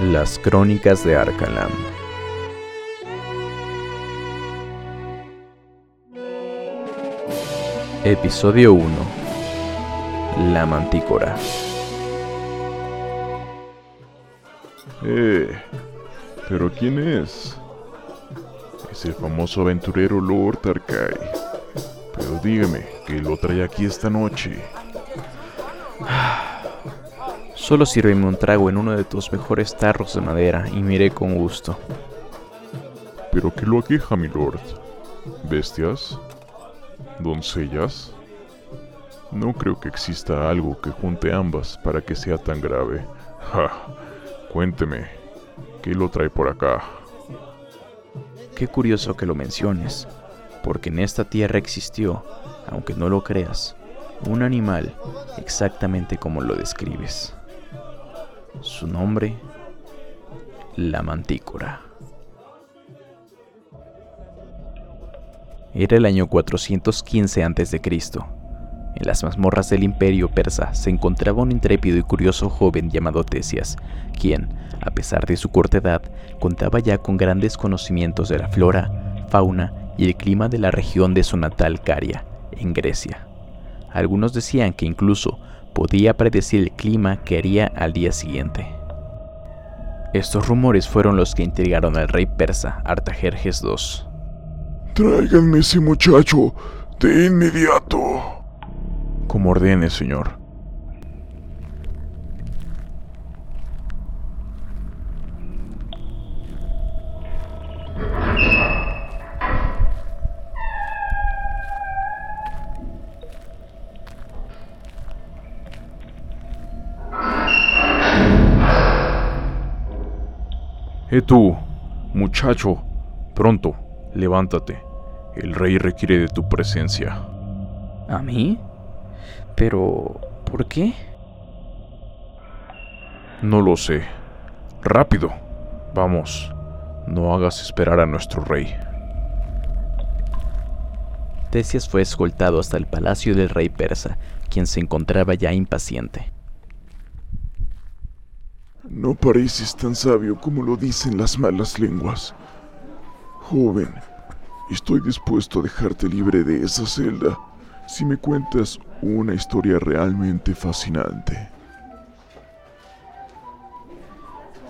Las Crónicas de Arcalam. Episodio 1. La Mantícora. Eh, ¿pero quién es? Es el famoso aventurero Lord Arkai. Pero dígame, ¿qué lo trae aquí esta noche? Solo sírveme un trago en uno de tus mejores tarros de madera y miré con gusto. ¿Pero qué lo aqueja, mi lord? ¿Bestias? ¿Doncellas? No creo que exista algo que junte ambas para que sea tan grave. Ja, cuénteme, ¿qué lo trae por acá? Qué curioso que lo menciones, porque en esta tierra existió, aunque no lo creas, un animal exactamente como lo describes. Su nombre, la mantícora. Era el año 415 a.C. En las mazmorras del imperio persa se encontraba un intrépido y curioso joven llamado Tesias, quien, a pesar de su corta edad, contaba ya con grandes conocimientos de la flora, fauna y el clima de la región de su natal Caria, en Grecia. Algunos decían que incluso podía predecir el clima que haría al día siguiente. Estos rumores fueron los que intrigaron al rey persa Artajerjes II. Tráiganme ese muchacho de inmediato. Como ordene, señor. Eh tú, muchacho, pronto, levántate. El rey requiere de tu presencia. ¿A mí? Pero... ¿por qué? No lo sé. Rápido. Vamos. No hagas esperar a nuestro rey. Tesias fue escoltado hasta el palacio del rey persa, quien se encontraba ya impaciente. No pareces tan sabio como lo dicen las malas lenguas. Joven, estoy dispuesto a dejarte libre de esa celda si me cuentas una historia realmente fascinante.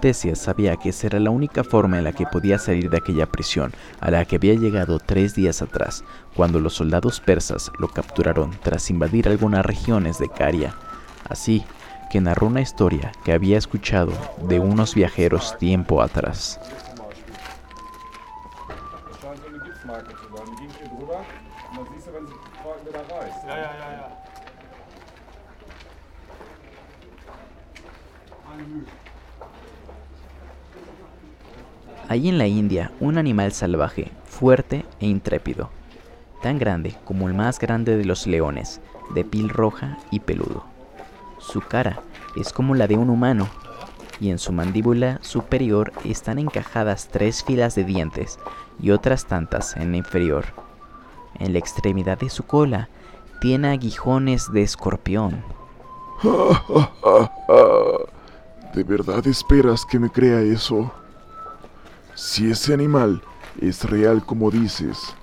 Tesias sabía que esa era la única forma en la que podía salir de aquella prisión a la que había llegado tres días atrás, cuando los soldados persas lo capturaron tras invadir algunas regiones de Caria. Así que narró una historia que había escuchado de unos viajeros tiempo atrás. Allí en la India, un animal salvaje, fuerte e intrépido, tan grande como el más grande de los leones, de piel roja y peludo. Su cara es como la de un humano y en su mandíbula superior están encajadas tres filas de dientes y otras tantas en la inferior. En la extremidad de su cola tiene aguijones de escorpión. ¿De verdad esperas que me crea eso? Si ese animal es real como dices,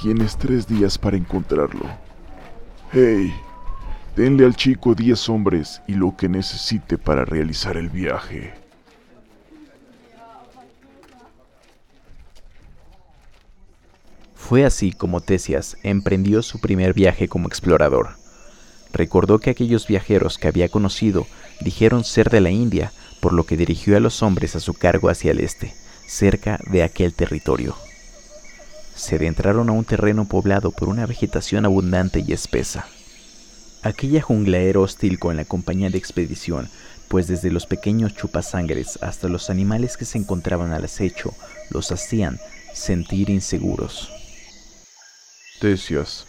tienes tres días para encontrarlo. Hey, denle al chico diez hombres y lo que necesite para realizar el viaje. Fue así como Tesias emprendió su primer viaje como explorador. Recordó que aquellos viajeros que había conocido dijeron ser de la India, por lo que dirigió a los hombres a su cargo hacia el este, cerca de aquel territorio. Se adentraron a un terreno poblado por una vegetación abundante y espesa. Aquella jungla era hostil con la compañía de expedición, pues desde los pequeños chupasangres hasta los animales que se encontraban al acecho los hacían sentir inseguros. Tesias,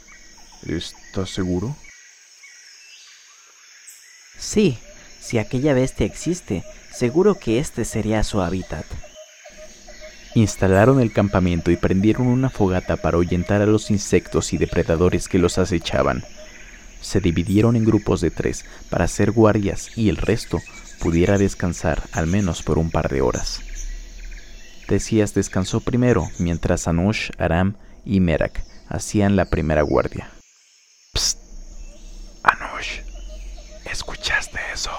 ¿estás seguro? Sí, si aquella bestia existe, seguro que este sería su hábitat. Instalaron el campamento y prendieron una fogata para ahuyentar a los insectos y depredadores que los acechaban. Se dividieron en grupos de tres para hacer guardias y el resto pudiera descansar al menos por un par de horas. Tesias descansó primero mientras Anush, Aram y Merak hacían la primera guardia. Psst. Anush, ¿escuchaste eso?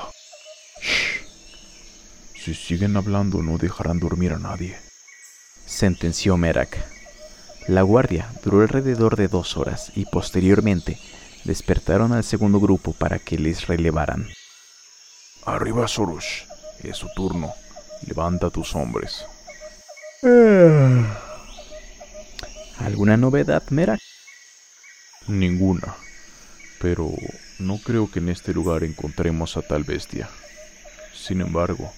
Si siguen hablando no dejarán dormir a nadie. Sentenció Merak. La guardia duró alrededor de dos horas y posteriormente despertaron al segundo grupo para que les relevaran. Arriba, Sorush. Es su turno. Levanta a tus hombres. ¿Alguna novedad, Merak? Ninguna. Pero no creo que en este lugar encontremos a tal bestia. Sin embargo,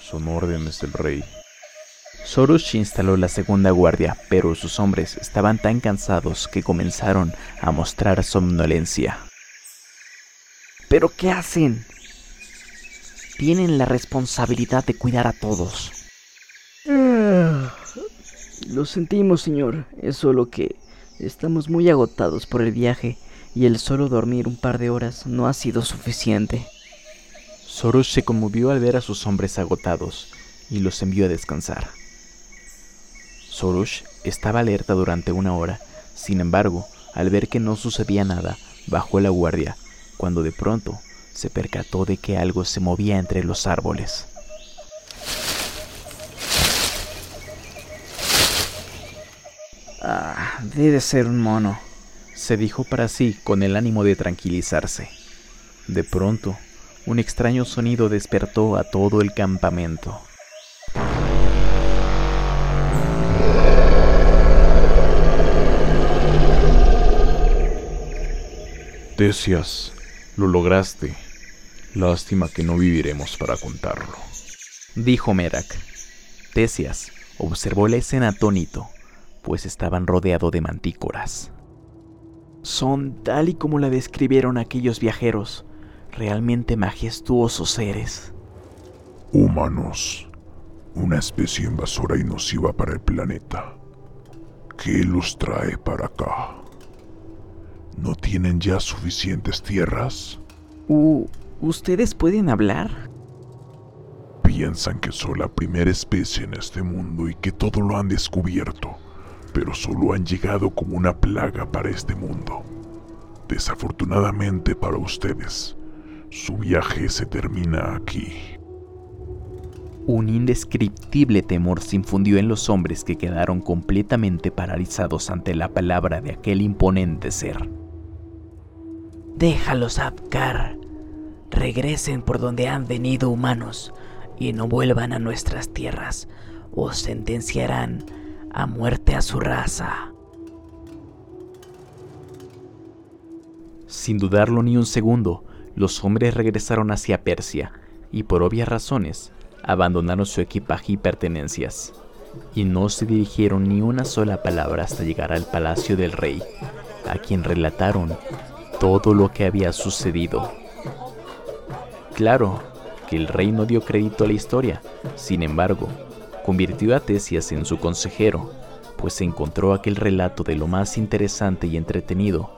son órdenes del rey. Sorush instaló la segunda guardia, pero sus hombres estaban tan cansados que comenzaron a mostrar somnolencia. ¿Pero qué hacen? Tienen la responsabilidad de cuidar a todos. Lo sentimos, señor. Es solo que estamos muy agotados por el viaje y el solo dormir un par de horas no ha sido suficiente. Sorush se conmovió al ver a sus hombres agotados y los envió a descansar. Sorush estaba alerta durante una hora, sin embargo, al ver que no sucedía nada, bajó la guardia, cuando de pronto se percató de que algo se movía entre los árboles. Ah, debe ser un mono, se dijo para sí con el ánimo de tranquilizarse. De pronto, un extraño sonido despertó a todo el campamento. Tesias, lo lograste. Lástima que no viviremos para contarlo. Dijo Merak. Tesias observó la escena atónito, pues estaban rodeados de mantícoras. Son tal y como la describieron aquellos viajeros, realmente majestuosos seres. Humanos, una especie invasora y nociva para el planeta. ¿Qué los trae para acá? ¿No tienen ya suficientes tierras? Uh, ¿Ustedes pueden hablar? Piensan que son la primera especie en este mundo y que todo lo han descubierto, pero solo han llegado como una plaga para este mundo. Desafortunadamente para ustedes, su viaje se termina aquí. Un indescriptible temor se infundió en los hombres que quedaron completamente paralizados ante la palabra de aquel imponente ser. Déjalos, Abkar. Regresen por donde han venido humanos y no vuelvan a nuestras tierras o sentenciarán a muerte a su raza. Sin dudarlo ni un segundo, los hombres regresaron hacia Persia y por obvias razones abandonaron su equipaje y pertenencias, y no se dirigieron ni una sola palabra hasta llegar al palacio del rey, a quien relataron todo lo que había sucedido. Claro que el rey no dio crédito a la historia, sin embargo, convirtió a Tesias en su consejero, pues encontró aquel relato de lo más interesante y entretenido,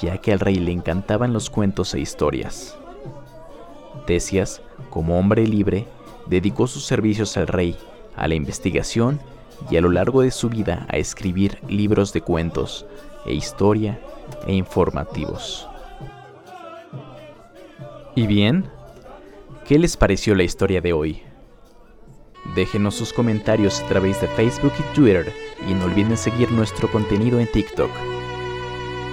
ya que al rey le encantaban los cuentos e historias. Tesias, como hombre libre, dedicó sus servicios al rey, a la investigación y a lo largo de su vida a escribir libros de cuentos e historia e informativos. ¿Y bien? ¿Qué les pareció la historia de hoy? Déjenos sus comentarios a través de Facebook y Twitter y no olviden seguir nuestro contenido en TikTok.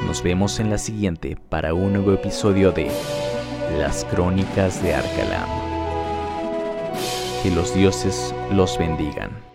Nos vemos en la siguiente para un nuevo episodio de Las Crónicas de Arcalam. Que los dioses los bendigan.